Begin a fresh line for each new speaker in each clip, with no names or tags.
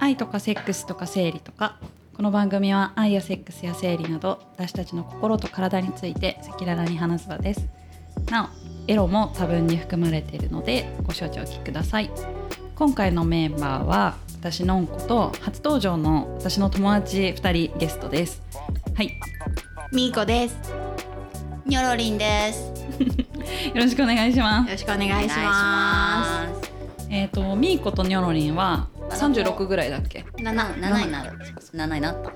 愛とかセックスとか生理とかこの番組は愛やセックスや生理など私たちの心と体について赤裸々に話す場です。なおエロも多分に含まれているのでご承知おきください。今回のメンバーは私のんこと初登場の私の友達2人ゲストです。はい。
みーこです。
ニョロリンです。
よろしくお願いします。
よろしくお願いしま
えっ、とみーことにょろりんは36ぐらいだっけ？
七七になる。七になった。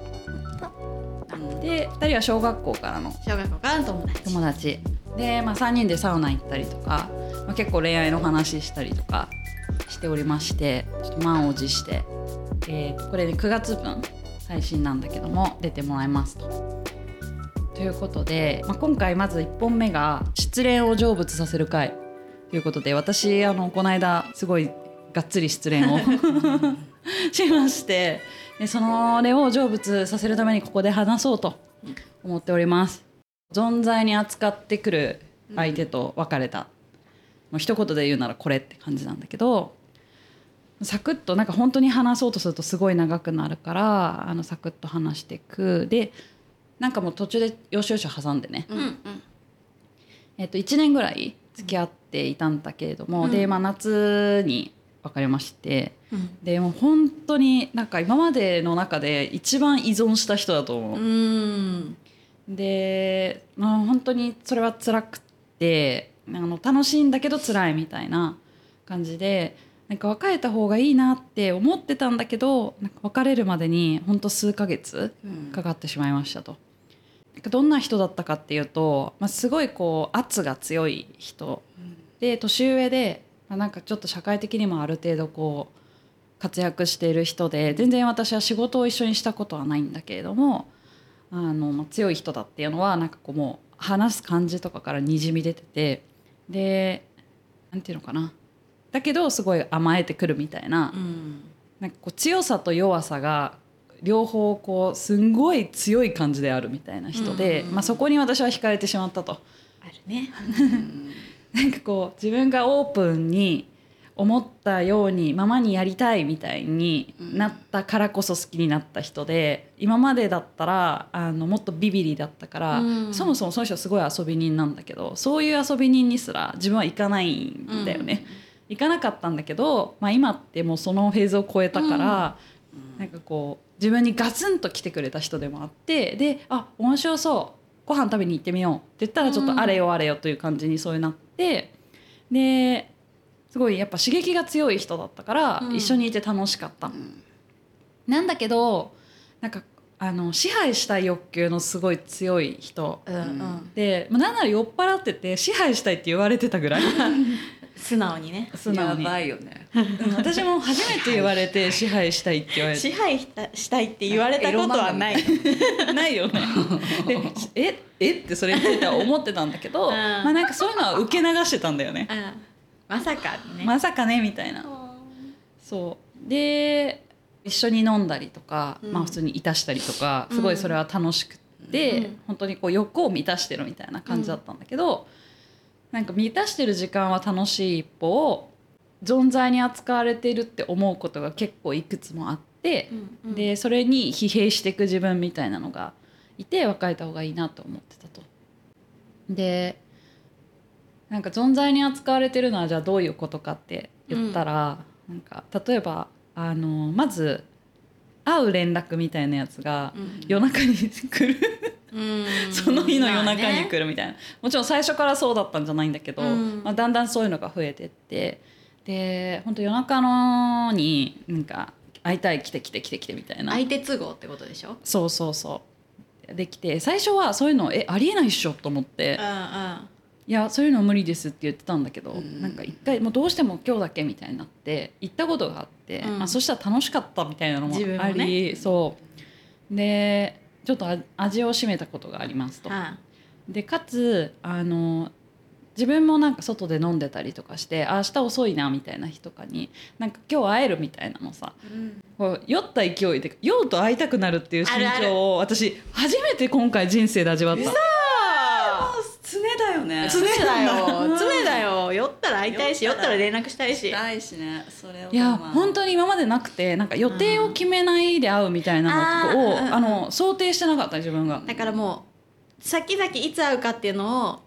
で2人は小学校からの
す。小学校からの友達。
友達で、まあ、3人でサウナ行ったりとか、まあ、結構恋愛の話したりとかしておりましてちょっと満を持して、えーこれで9月分配信なんだけども出てもらいますと。ということで、まあ、今回まず1本目が「失恋を成仏させる会」ということで私あのこの間すごいがっつり失恋を。しまして。でそのれを成仏させるためにここで話そうと思っております。存在に扱ってくる相手と別れた、もう一言で言うならこれって感じなんだけどサクッとなんか本当に話そうとするとすごい長くなるからあのサクッと話していく。でなんかもう途中でよしよし挟んでね、
うんうん。
えっと1年ぐらい付き合っていたんだけれども、
うん。
で、まあ、夏に別れまして
うん。
でもう本当になんか今までの中で一番依存した人だと思う。
うん。
で、まあ、本当にそれは辛くってあの楽しいんだけど辛いみたいな感じでなんか別れた方がいいなって思ってたんだけどなんか別れるまでに本当数ヶ月
うん
かかってしまいましたと。なんかどんな人だったかっていうと、まあ、すごいこう圧が強い人で年上で、まあ、なんかちょっと社会的にもある程度こう活躍している人で全然私は仕事を一緒にしたことはないんだけれどもあの、まあ、強い人だっていうのはなんかこうもう話す感じとかからにじみ出ててでなんていうのかなだけどすごい甘えてくるみたいな,、
うん。
なんかこう強さと弱さが両方こうすんごい強い感じであるみたいな人で、
うん
まあ、そこに私は惹かれてしまったと。
あるね。
なんかこう自分がオープンに思ったようにままにやりたいみたいになったからこそ好きになった人で今までだったらあのもっとビビリだったから、
うん。
そもそもその人すごい遊び人なんだけどそういう遊び人にすら自分は行かないんだよね。行かなかったんだけど、まあ、今ってもうそのフェーズを超えたから、なんかこう自分にガツンと来てくれた人でもあってであ面白そうご飯食べに行ってみよう。って言ったらちょっとあれよあれよという感じにそういうなってですごいやっぱ刺激が強い人だったから、
うん。
一緒にいて楽しかった。なんだけどなんかあの支配したい欲求のすごい強い人。
うんうん。
で、まあ、なんなら酔っ払ってて支配したいって言われてたぐらい
素直にね。
素直に
やばいよね。
うん私も初めて言われて 支配したいって言われて
支配したしたいって言われたことはない。
ないよね。でええってそれについては思ってたんだけど、
うん
まあなんかそういうのは受け流してたんだよね。
うん。まさかね。
まさかねみたいな。そうで一緒に飲んだりとか、
うん
まあ普通にいたしたりとかすごいそれは楽しくって、
うん
本当にこう欲を満たしてるみたいな感じだったんだけど、なんか満たしてる時間は楽しい一方存在に扱われているって思うことが結構いくつもあって。
うんうん。
でそれに疲弊していく自分みたいなのがいて別れた方がいいなと思ってたと。でなんか存在に扱われてるのはじゃあどういうことかって言ったら、なんか例えばあのまず会う連絡みたいなやつが
うん
夜中に来る、
うん
その日の夜中に来
る。
るみたいな、もちろん最初からそうだったんじゃないんだけど、
うん。
まあ、だんだんそういうのが増えてって。で本当夜中のになんか会いたい来て来て来て来てみたいな。
相手都合ってことでしょ？
そうそうそう。できて最初はそういうのえありえないっしょと思って。
うんうん。
いやそういうの無理ですって言ってたんだけど、
うん
なんか一回もうどうしても今日だけみたいになって行ったことがあって、
うん。
まあ、そしたら楽しかったみたいなのもあり、
ね。
そう。でちょっとあ味を占めたことがありますと。
は
でかつあの自分もなんか外で飲んでたりとかしてあ明日遅いなみたいな日とかになんか今日会えるみたいなのさ
うん
こう酔った勢いで酔うと会いたくなるっていう心境を私初めて今回人生で味わった。
嘘
常だよ
よね
常だよ。常だよ。酔ったら会いたいし酔ったら。連絡したいし。
いしね。それを
いや
まあ
本当に今までなくてなんか予定を決めないで会うみたいなのを、
あ
の想定してなかった自分が。
だからもう先々いつ会うかっていうのを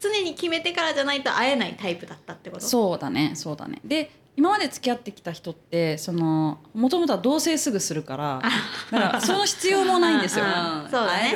常に決めてからじゃないと会えないタイプだったってこと？
そうだねそうだね。で今まで付き合ってきた人ってそのもともとは同棲すぐするからだからその必要もないんですよ。
そうだね。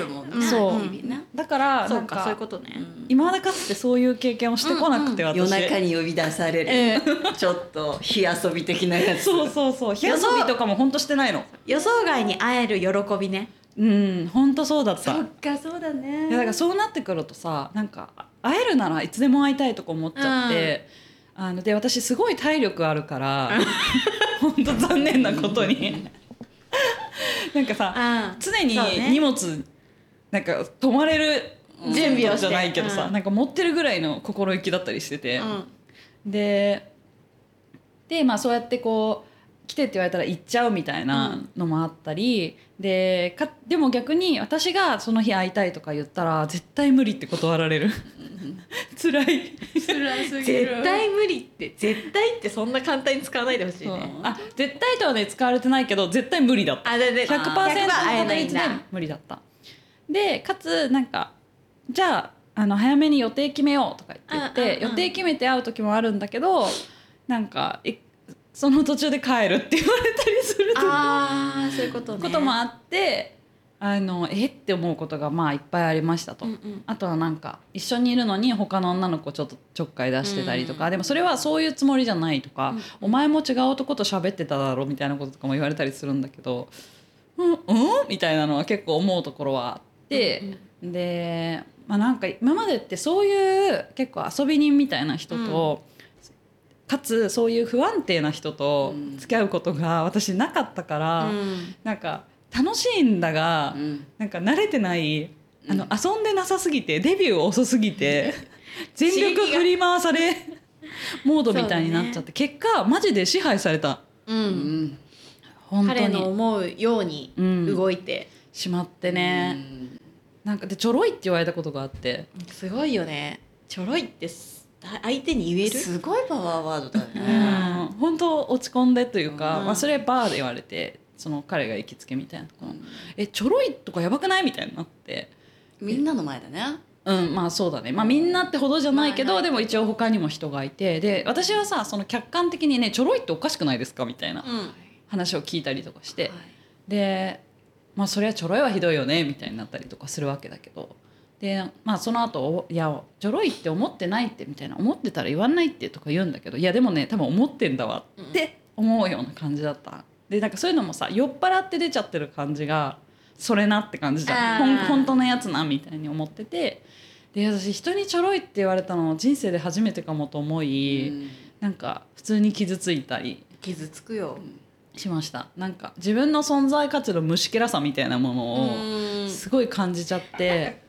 から
そうんかそういうことね。
うん。
今までかつてそういう経験をしてこなくて、私。
夜中に呼び出される、ちょっと火遊び的なやつ。
そうそうそう。火遊びとかも本当してないの。
予想外に会える喜びね。
うん。本当そうだった。い
かそうだね。
やだからそうなってくるとさなんか会えるならいつでも会いたいとか思っちゃって、あので私すごい体力あるから 本当残念なことに。なんかさ
うん
常に荷物なんか泊まれる
準備をして。
じゃないけどさ、
うん。
なんか持ってるぐらいの心意気だったりしてて、
うん。
ででまあそうやってこう来てって言われたら行っちゃうみたいなのもあったり、でかでも逆に私がその日会いたいとか言ったら絶対無理って断られる。辛い。
辛す
絶対無理って絶対ってそんな簡単に使わないでほしいね。
あ絶対とはね使われてないけど絶対無理だった。
あでで
100%の確率で
だ。
無理だった。でかつなんかじゃああの早めに予定決めようとか言って、
うんうんうん。
予定決めて会う時もあるんだけどなんかえその途中で帰るって言われたりする
ああそういうことね。
こともあってあのえって思うことがまあいっぱいありましたと。
うんうん。
あとはなんか一緒にいるのに他の女の子ちょっとちょっかい出してたりとか、
うん。
でもそれはそういうつもりじゃないとか、
うん
お前も違う男と喋ってただろみたいなこととかも言われたりするんだけどうんうん？みたいなのは結構思うところはあって、で、まあ、なんか今までってそういう結構遊び人みたいな人と、かつそういう不安定な人と付き合うことが私なかったから、
うん。
なんか楽しいんだが、
うん。
なんか慣れてないあの、遊んでなさすぎてデビュー遅すぎて 全力振り回されモードみたいになっちゃって、結果マジで支配された。
う
うん。ん
本当
彼の
に
思うように
うん。
動いて、
しまってね、なんかでちょろいって言われたことがあって。
すごいよね。ちょろいってす相手に言える？
すごいパワーワードだ
う
ね。
ん。本当落ち込んでというか、
うん。
まあ、それバーで言われてその彼が行きつけみたいなところ、えちょろいとかやばくない？みたいになって。
みんなの前だね。
うんまあそうだね。まあみんなってほどじゃないけど、
まあ
でも一応他にも人がいて。で私はさその客観的にねちょろいっておかしくないですか？みたいな
うん。
話を聞いたりとかして、でまあそれはちょろいはひどいよねみたいになったりとかするわけだけどでまあその後おいやちょろいって思ってないってみたいな思ってたら言わないってとか言うんだけどいやでもね多分思ってんだわって思うような感じだった。でなんかそういうのもさ酔っ払って出ちゃってる感じがそれなって感じじゃん。本当のやつなみたいに思ってて。で私人にちょろいって言われたの人生で初めてかもと思い、
うん。
なんか普通に傷ついたり
傷つくよ、
しました。なんか自分の存在価値の虫けらさみたいなもの
うん。
をすごい感じちゃって、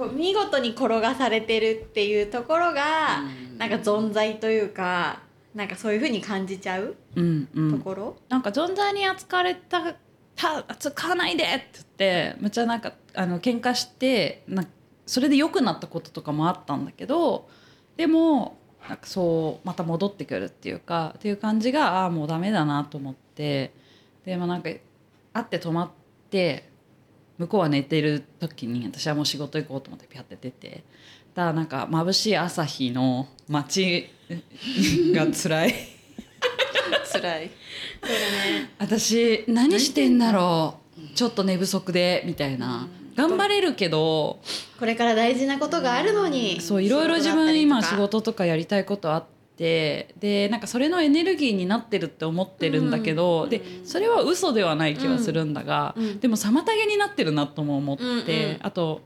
こう見事に転がされてるっていうところが、
うん。
なんか存在というかなんかそういうふうに感じちゃう
うんうん、
ところ、
なんか存在に扱われたた扱わないでって言ってめっちゃなんかあの喧嘩してなそれで良くなったこととかもあったんだけどでもなんかそうまた戻ってくるっていうかっていう感じがああもうダメだなと思ってでもなんか会って泊まって向こうは寝てる時に私はもう仕事行こうと思ってピャって出てだからなんか眩しい朝日の街が辛い。
辛い。
そうだね。
私何してんだろう。ちょっと寝不足でみたいな。頑張れるけど
これから大事なことがあるのに
そういろいろ自分今仕
事とか
やりたいことあってでなんかそれのエネルギーになってるって思ってるんだけど、でそれは嘘ではない気はするんだが、
うん
でも妨げになってるなとも思って、
うんうん。
あと、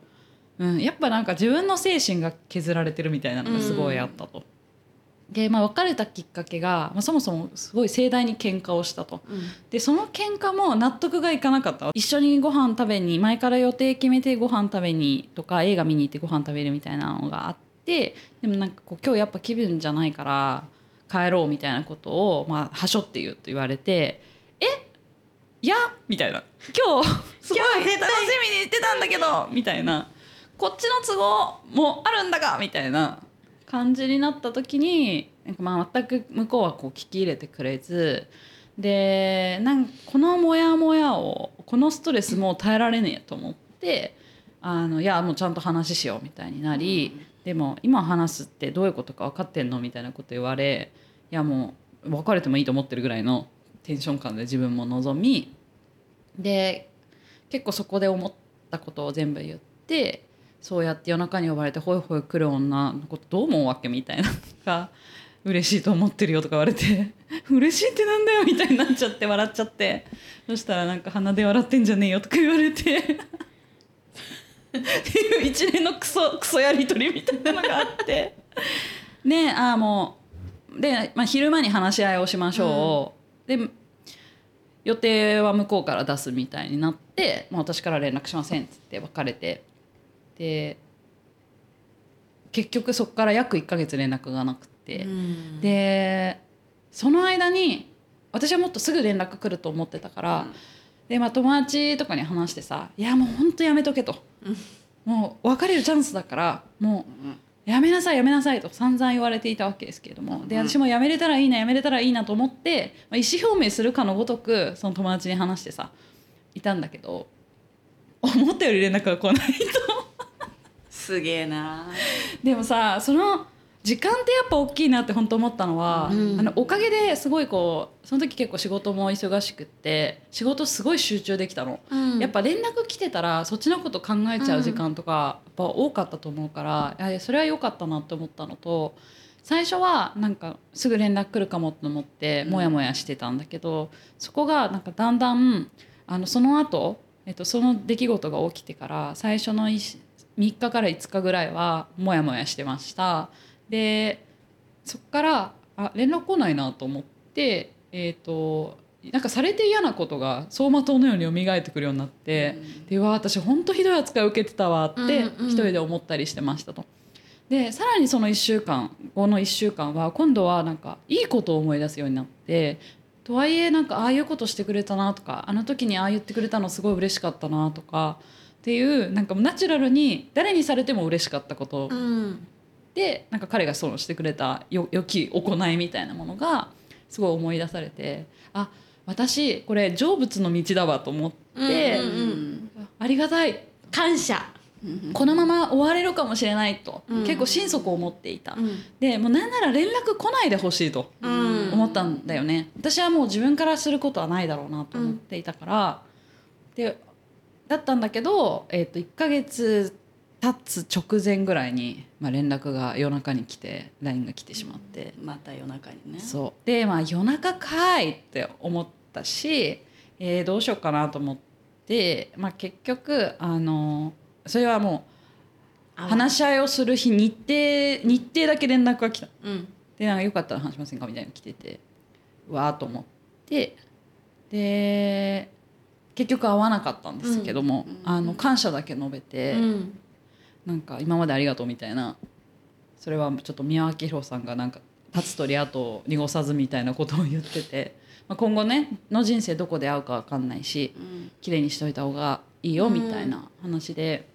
うん、やっぱなんか自分の精神が削られてるみたいなのがすごいあったと。で、まあ、別れたきっかけが、まあ、そもそもすごい盛大に喧嘩をしたと。
うん。
でその喧嘩も納得がいかなかった一緒にご飯食べに前から予定決めてご飯食べにとか映画見に行ってご飯食べるみたいなのがあってでもなんかこう今日やっぱ気分じゃないから帰ろうみたいなことをまあはしょって言うと言われて「え？いや?」みたいな「今日すごい楽しみにしてたんだけど」みたいな。こっちの都合もあるんだがみたいな。感じになった時になんかまあ全く向こうはこう聞き入れてくれずでなんこのモヤモヤをこのストレスもう耐えられねえと思ってあのいやもうちゃんと話しようみたいになり、でも今話すってどういうことか分かってんのみたいなこと言われいやもう別れてもいいと思ってるぐらいのテンション感で自分も望みで結構そこで思ったことを全部言ってそうやって夜中に呼ばれてホイホイ来る女のことどう思うわけみたいなのが 嬉しいと思ってるよとか言われて 嬉しいってなんだよみたいになっちゃって笑っちゃって。そしたらなんか鼻で笑ってんじゃねえよとか言われて。っていう一連のクソクソやり取りみたいなのがあって。でああもうで、まあ、昼間に話し合いをしましょう、で予定は向こうから出すみたいになって、まあ、私から連絡しませんっつって別れて。で結局そこから約1ヶ月連絡がなくて、
うん。
でその間に私はもっとすぐ連絡来ると思ってたから、でまあ、友達とかに話してさ「いやもうほんとやめとけ」と、もう別れるチャンスだからもうやめなさいやめなさいと散々言われていたわけですけれども。で私もやめれたらいいなやめれたらいいなと思って、まあ、意思表明するかのごとくその友達に話してさいたんだけど思ったより連絡が来ないと。
すげえな。
でもさその時間ってやっぱ大きいなって本当思ったのは、
うん。
あのおかげですごいこうその時結構仕事も忙しくって仕事すごい集中できたの、
うん。
やっぱ連絡来てたらそっちのこと考えちゃう時間とか、やっぱ多かったと思うからいやそれは良かったなって思ったのと最初はなんかすぐ連絡来るかもと思ってモヤモヤしてたんだけど、そこがなんかだんだんあのその後、えっとその出来事が起きてから最初の3日から5日ぐらいはモヤモヤしてました。でそっからあ連絡来ないなと思ってえっ、となんかされて嫌なことが走馬灯のように蘇ってくるようになって、でうわ私本当ひどい扱いを受けてたわって
うんうん
一人で思ったりしてましたと。でさらにその1週間後の1週間は今度はなんかいいことを思い出すようになってとはいえなんかああいうことしてくれたなとかあの時にああ言ってくれたのすごい嬉しかったなとかっていうなんかナチュラルに誰にされても嬉しかったこと
うん
でなんか彼がそうしてくれたよ良き行いみたいなものがすごい思い出されてあ私これ成仏の道だわと思って、
うんうんうん
ありがたい。
感謝、
このまま終われるかもしれないと、
うん。
結構心底思っていた、
うん。
でもうなんなら連絡来ないでほしいと
うん。
思ったんだよね、私はもう自分からすることはないだろうなと思っていたから、でだったんだけど、えー、と1ヶ月経つ直前ぐらいに、まあ、連絡が夜中に来て LINE が来てしまって、
また夜中にね。
そう。でまあ夜中かいって思ったし、えーどうしようかなと思って、まあ、結局あのそれはもう話し合いをする日日程日程だけ連絡が来た。
うん。
でなんかよかったら話しませんかみたいなの来ててうわーと思って。で結局会わなかったんですけども、
うん。
あの感謝だけ述べて、
うん
なんか今までありがとうみたいなそれはちょっと宮脇宏さんがなんか立つ鳥跡を濁さずみたいなことを言ってて、まあ、今後ねの人生どこで会うか分かんないし
うん。
綺麗にしといた方がいいよみたいな話で、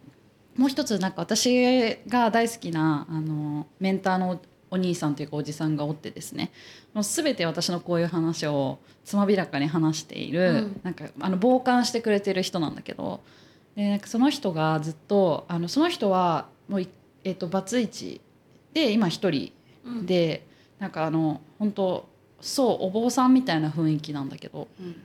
もう一つなんか私が大好きなあのメンターのお兄さんというかおじさんがおってですねもう全て私のこういう話をつまびらかに話している、
うん。
なんかあの傍観してくれてる人なんだけどでなんかその人がずっとあのその人はもうい、えっとバツイチで今一人
うん。
で、なんかあの本当そうお坊さんみたいな雰囲気なんだけど
うん。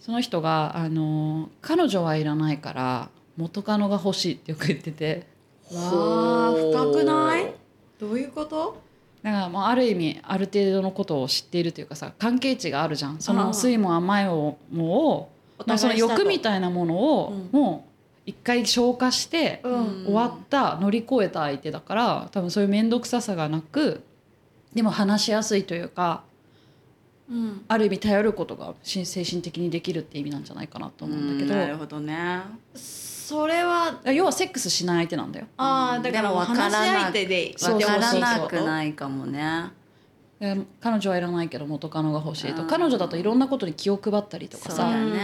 その人があの「彼女はいらないから元カノが欲しい」ってよく言ってて。
わあ深くない？どういうこと？
だからもうある意味ある程度のことを知っているというかさ関係値があるじゃん。その酸いも甘いもを
お
まあ、その欲みたいなものを
うん。
もう一回消化して
うん。
終わった乗り越えた相手だから多分そういう面倒くささがなくでも話しやすいというか
うん。
ある意味頼ることが精神的にできるって意味なんじゃないかなと思うんだけど、
なるほどね。
それは
要はセックスしない相手なんだよ。
ああだから話し相手で
そう
分からな
そうそうそう
くないかもね。
で彼女はいらないけど元カノが欲しいと。
うん。
彼女だといろんなことに気を配ったりとかさ
ね。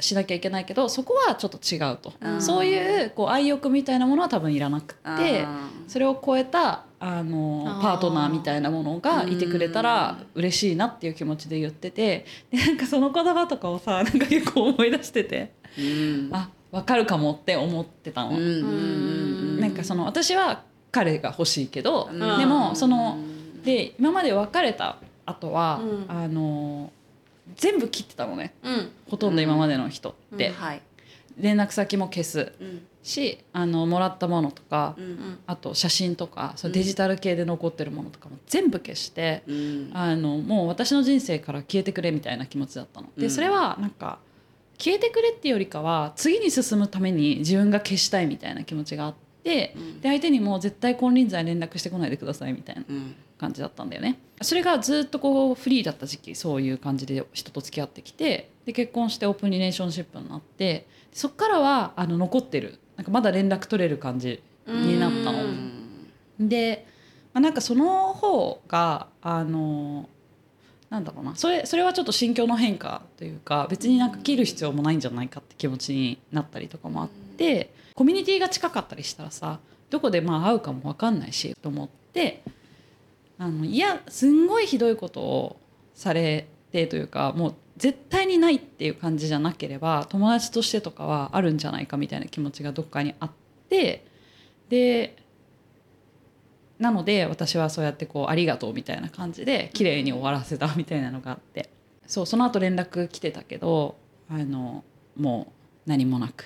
しなきゃいけないけどそこはちょっと違うと、
うん。
そういうこう愛欲みたいなものは多分いらなくって
あ
それを超えたあのパートナーみたいなものがいてくれたら嬉しいなっていう気持ちで言っててでなんかその言葉とかをさ なんか結構思い出してて
ーうん。
あ分かるかもって思ってたの。
うん。
なんかその私は彼が欲しいけど、
うん。
でもそので今まで別れた後は、
うん。
あの全部切ってたのね。
うん。
ほとんど今までの人って、
うん
はい。
連絡先も消す。
うん。
しあのもらったものとか、
うん
あと写真とかそう
うん。
デジタル系で残ってるものとかも全部消して、
うん。
あのもう私の人生から消えてくれみたいな気持ちだったの。で
うん。
それはなんか消えてくれっていうよりかは次に進むために自分が消したいみたいな気持ちがあって、
うん。
で相手にも絶対金輪際連絡してこないでくださいみたいな。
うん
感じだったんだよね。それがずっとこうフリーだった時期そういう感じで人と付き合ってきてで結婚してオープンリレーションシップになってそっからはあの残ってる。なんかまだ連絡取れる感じになったの。
うん。
で、まあ、なんかその方があのなんだろうな。それそれはちょっと心境の変化というか別になんか切る必要もないんじゃないかって気持ちになったりとかもあってコミュニティが近かったりしたらさどこでまあ会うかも分かんないしと思ってあのいやすんごいひどいことをされてというかもう絶対にないっていう感じじゃなければ友達としてとかはあるんじゃないかみたいな気持ちがどっかにあってでなので私はそうやってこう「ありがとう」みたいな感じで綺麗に終わらせたみたいなのがあって。そうその後連絡来てたけどあのもう何もなく。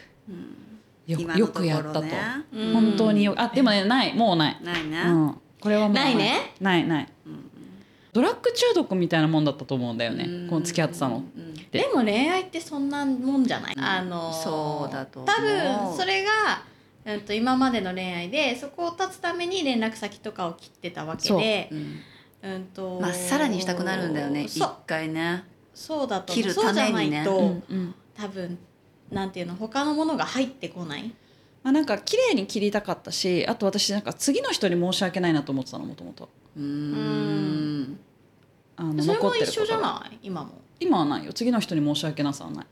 よ
今の
よくやったと、本当によあでもねないもうない、
ないね
うん、これはもう
ないね。
ない。ない
うん
ドラッグ中毒みたいなもんだったと思うんだよね。
うん。
この付き合ってたの。
うん
で
でも恋愛ってそんなもんじゃない、あの
そうだと思う。
多分それが、うん、と今までの恋愛でそこを断つために連絡先とかを切ってたわけで
う。ん
うんと
まっさらにしたくなるんだよね。一回ね。
そうだと
切る
そうじゃない
ためにね
と、
うんうん。
多分なんていうの他のものが入ってこない
まあ、なんか綺麗に切りたかったしあと私なんか次の人に申し訳ないなと思ってたのもともと
うーん。
あの
それも
残ってること
一緒じゃない？今も。
今はないよ。次の人に申し訳なさはない。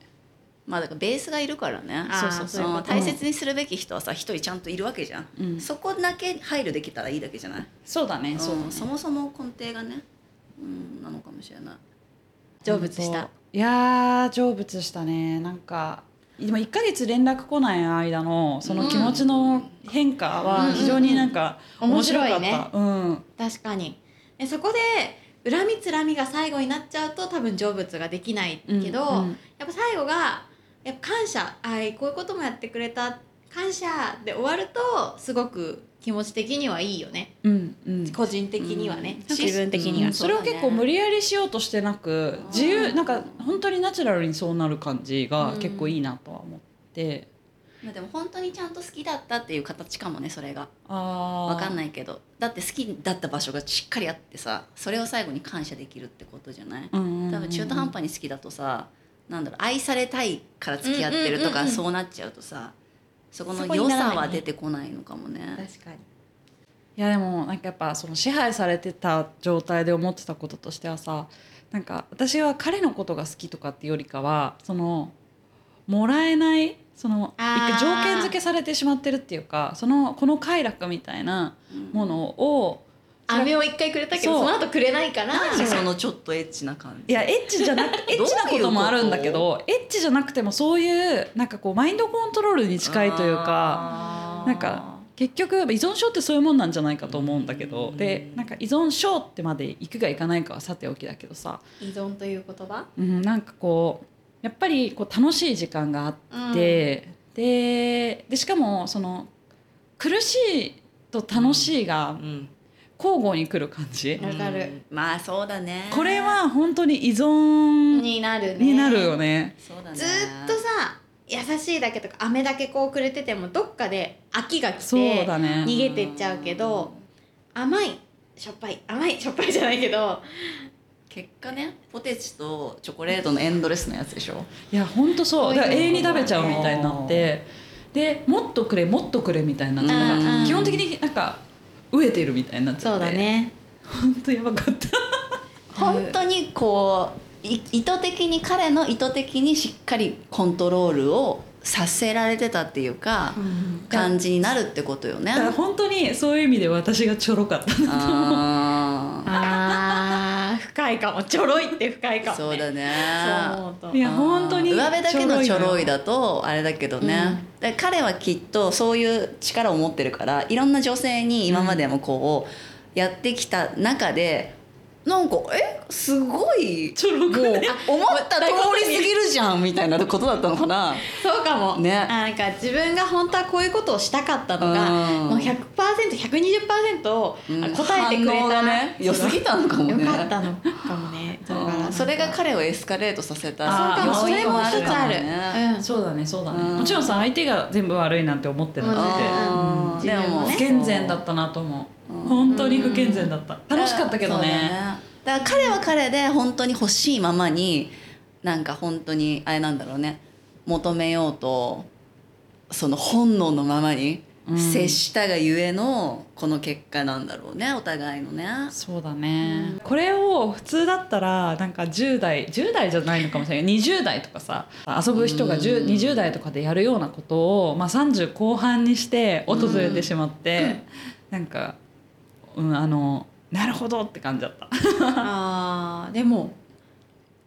まあだからベースがいるからね。
そうそう
そう。
大切にするべき人はさ一人ちゃんといるわけじゃん、
うん。
そこだけ配慮できたらいいだけじゃない？
そうだねそうだね。
んそもそも根底がね、うん、なのかもしれない。
成仏した。
いやー成仏したね。なんかでも1ヶ月連絡来ない間のその気持ちの変化は非常になんか
うん
面白かった、うん。
確かに。でそこで恨みつらみが最後になっちゃうと多分成仏ができないけど、
うんうん
やっぱ最後がやっぱ感謝。あいこういうこともやってくれた感謝で終わるとすごく気持ち的にはいいよね。
うんうん。
個人的にはね、
うん。
自分的には、
うん
それを結構無理やりしようとしてなく自由なんか本当にナチュラルにそうなる感じが結構いいなとは思って、
まあでも本当にちゃんと好きだったっていう形かもねそれが。
ああ
わかんないけど。だって好きだった場所がしっかりあってさそれを最後に感謝できるってことじゃない？
うんうんうん
多分中途半端に好きだとさなんだろう愛されたいから付き合ってると
うんうんうんうん
かそうなっちゃうとさそこの良さは出てこないのかもね。
確かに
いやでもなんかやっぱその支配されてた状態で思ってたこととしてはさなんか私は彼のことが好きとかっていうよりかはそのもらえないその条件付けされてしまってるっていうかそのこの快楽みたいなものを
飴を一回くれたけど
そ
の後くれないから
そのちょっとエッチな感じ？
いやエッチじゃなくてエッチなこともあるんだけどエッチじゃなくてもそういうなんかこうマインドコントロールに近いというかなんか結局依存症ってそういうもんなんじゃないかと思うんだけどでなんか依存症ってまで行くか行かないかはさておきだけどさ、
依存という言葉？
うん、なんかこうやっぱりこう楽しい時間があって、ででしかもその苦しいと楽しいが
うん
交互に来る感じ、
わかる。
うん。まあそうだね。
これは本当に依存
になるね。
になるよね。
そうだね。
ずーっとさ優しいだけとか飴だけこうくれててもどっかで飽きが来
そう
て
だね。
逃げてっちゃうけど甘いしょっぱい。甘いしょっぱいじゃないけど。
結果ねポテチとチョコレートのエンドレスのやつでしょ。
いや本当そう。
そう
だから永遠に食べちゃうみたいになって。でもっとくれもっとくれみたいになって。基本的になんか飢えてるみたいになっちゃって。
そうだね。
本当やばかった。
本当にこうい意図的に彼の意図的にしっかりコントロールをさせられてたっていうか、感じになるってことよね。
だ。から本当にそういう意味で私がちょろかった
あ
あー 深いかもちょろいって深いかも、ね、
ーそうだね。
そう思うと。
いや本当に
上辺だけのちょろい
だ
だとあれだけどね、で彼はきっとそういう力を持ってるからいろんな女性に今までもこうやってきた中で、なんかえ？すごい。
ちょろく
もう
ね
思った通りすぎるじゃんみたいなことだったのかな。
そうかも、
ね。
あなんか自分が本当はこういうことをしたかったのが、
うん。
もう 100%120% を
うん。
答えてくれ
反応
た、
がね良すぎたのかもね。
よかったのかもね。だから
それが彼をエスカレートさせた
そうかも。それも一つある、
ね
うん。
そうだねそうだね、
うん。
もちろんさ相手が全部悪いなんて思ってなくて、
うん。
でも
ね。
不健全だったなと思う、
うん
本当に不健全だった。楽しかったけど
そうだ
ね。
だから彼は彼で本当に欲しいままになんか本当にあれなんだろうね。求めようとその本能のままに
うん。
接したがゆえのこの結果なんだろうねお互いのね。
そうだね、これを普通だったらなんか10代10代じゃないのかもしれない20代とかさ遊ぶ人が10
うん。
20代とかでやるようなことを、まあ、30後半にして訪れてしまって、なんか、うん、あのなるほどって感じだった。
あーでも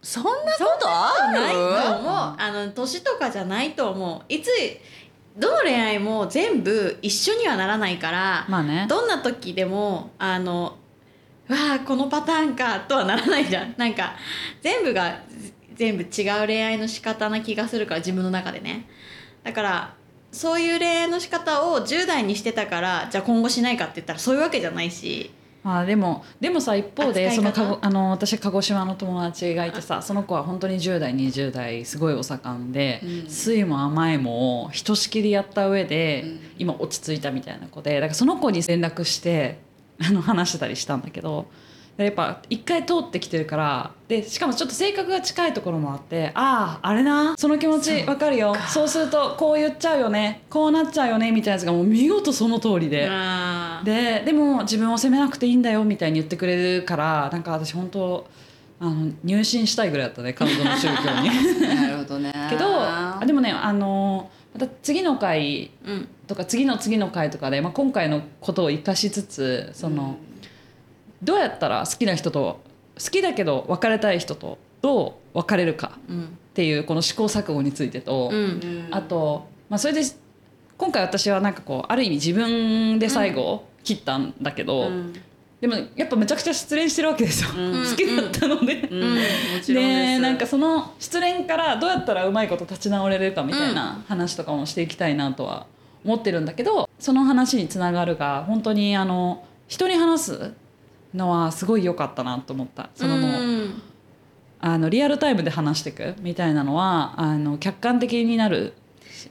そんなことあ
ないと思う
る
あの年とかじゃないと思う。いつどの恋愛も全部一緒にはならないから、
まあね。
どんな時でもあのわあこのパターンかとはならないじゃん。なんか全部が全部違う恋愛の仕方な気がするから自分の中でね。だからそういう恋愛の仕方を10代にしてたからじゃあ今後しないかって言ったらそういうわけじゃないし。
まあでもでもさ一方でそのかごあの私鹿児島の友達がいてさその子は本当に10代20代すごいお盛んで、
うん。
酸いも甘いもをひとしきりやった上で、
うん。
今落ち着いたみたいな子でだからその子に連絡してあの話してたりしたんだけどでやっぱ一回通ってきてるからでしかもちょっと性格が近いところもあってあああれなその気持ちわかるよ。そうするとこう言っちゃうよね。こうなっちゃうよねみたいなやつがもう見事その通りで。ででも自分を責めなくていいんだよみたいに言ってくれるからなんか私本当あの入信したいぐらいだったね彼女の宗教に。
なるほどね。
けどあでもねあのまた次の回
うん。
とか次の次の回とかで、まあ、今回のことを生かしつつその、どうやったら好きな人と好きだけど別れたい人とどう別れるか
うん
っていうこの試行錯誤についてと、
うん。
うん。
あと、まあ、それで今回私はなんかこうある意味自分で最後切ったんだけど、
うん。
でもやっぱめちゃくちゃ失恋してるわけですよ、
うん。
好きだったので。で
で
んかその失恋からどうやったらうまいこと立ち直れるかみたいな話とかもしていきたいなとは思ってるんだけどその話につながるが本当にあの人に話すのはすごい良かったなと思ったそのもう、
うん
あのリアルタイムで話していくみたいなのはあの客観的になる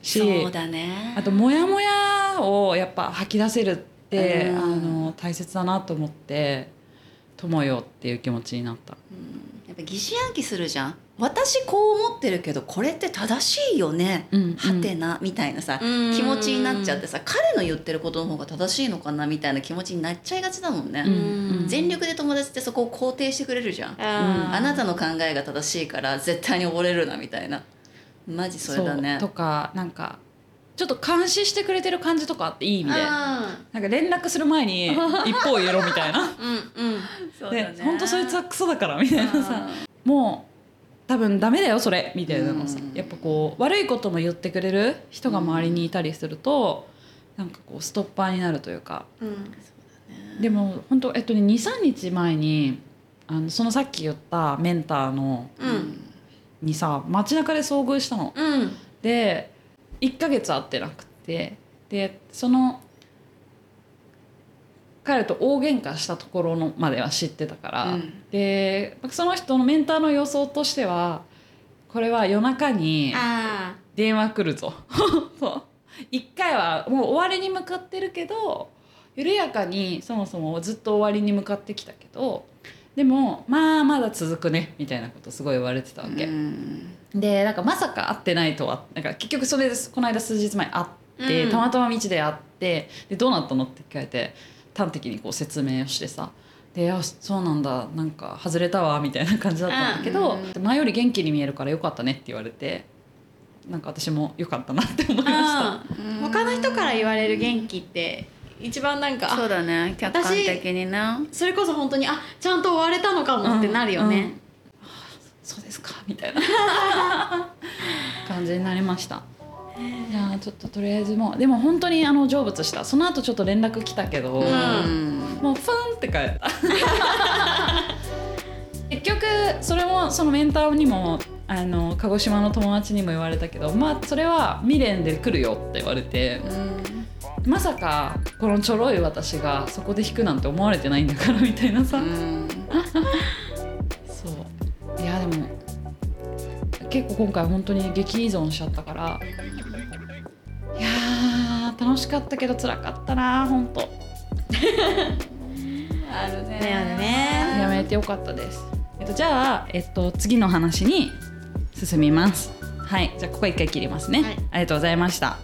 し
そうだね。
あとモヤモヤをやっぱ吐き出せるって、
うん
あの大切だなと思って友よっていう気持ちになった。
やっぱ疑心暗鬼するじゃん。私こう思ってるけどこれって正しいよね。
うん
はてなみたいなさ
うん。
気持ちになっちゃってさ彼の言ってることの方が正しいのかなみたいな気持ちになっちゃいがちだもんね。
うん
全力で友達ってそこを肯定してくれるじゃん。
あー。
あなたの考えが正しいから絶対に溺れるなみたいな。マジそれだね。
とかなんかちょっと監視してくれてる感じとかあっていい意味で。
あ
なんか連絡する前に 一方を入れろみたいな。
ーうんうん。
そう
で本当そいつはクソだからみたいなさ。もう多分ダメだよそれみたいなのさ
うん。
やっぱこう悪いことも言ってくれる人が周りにいたりするとなんかこうストッパーになるというか
うん。
でも本当えっとね23日前にあのそのさっき言ったメンターの
うん。
にさ街中で遭遇したの。
うん。
で1ヶ月会ってなくてでその彼と大喧嘩したところのまでは知ってたから、
うん。
でその人のメンターの予想としてはこれは夜中に
あ
電話来るぞ。そう。一回はもう終わりに向かってるけど緩やかにそもそもずっと終わりに向かってきたけどでもまあまだ続くねみたいなことすごい言われてたわけ。
うん。
でなんかまさか会ってないとはなんか結局それですこの間数日前会って、
うん。
たまたま道で会ってでどうなったの？って聞かれて端的にこう説明をしてさであそうなんだなんか外れたわみたいな感じだったんだけど、前より元気に見えるからよかったねって言われてなんか私もよかったなって思いました。
うん。他の人から言われる元気って一番なんか
そう
あ
だね客観的にね
それこそ本当にあちゃんと終われたのかもってなるよね、
そうですかみたいな。感じになりました。いやーちょっととりあえずもうでも本当にあの成仏した。その後ちょっと連絡来たけど、
ん
うん。
もうフンって帰った。結局それもそのメンターにもあの鹿児島の友達にも言われたけどまあそれは未練で来るよって言われてまさかこのちょろい私がそこで弾くなんて思われてないんだからみたいなさ、
うん。
そう。いやでも結構今回本当に激依存しちゃったからー楽しかったけど辛かったな本当
あるね。
ねあるね。
やめてよかったです、えっと、じゃあ、えっと、次の話に進みます。はい。じゃあここ一回切りますね、
はい。
ありがとうございました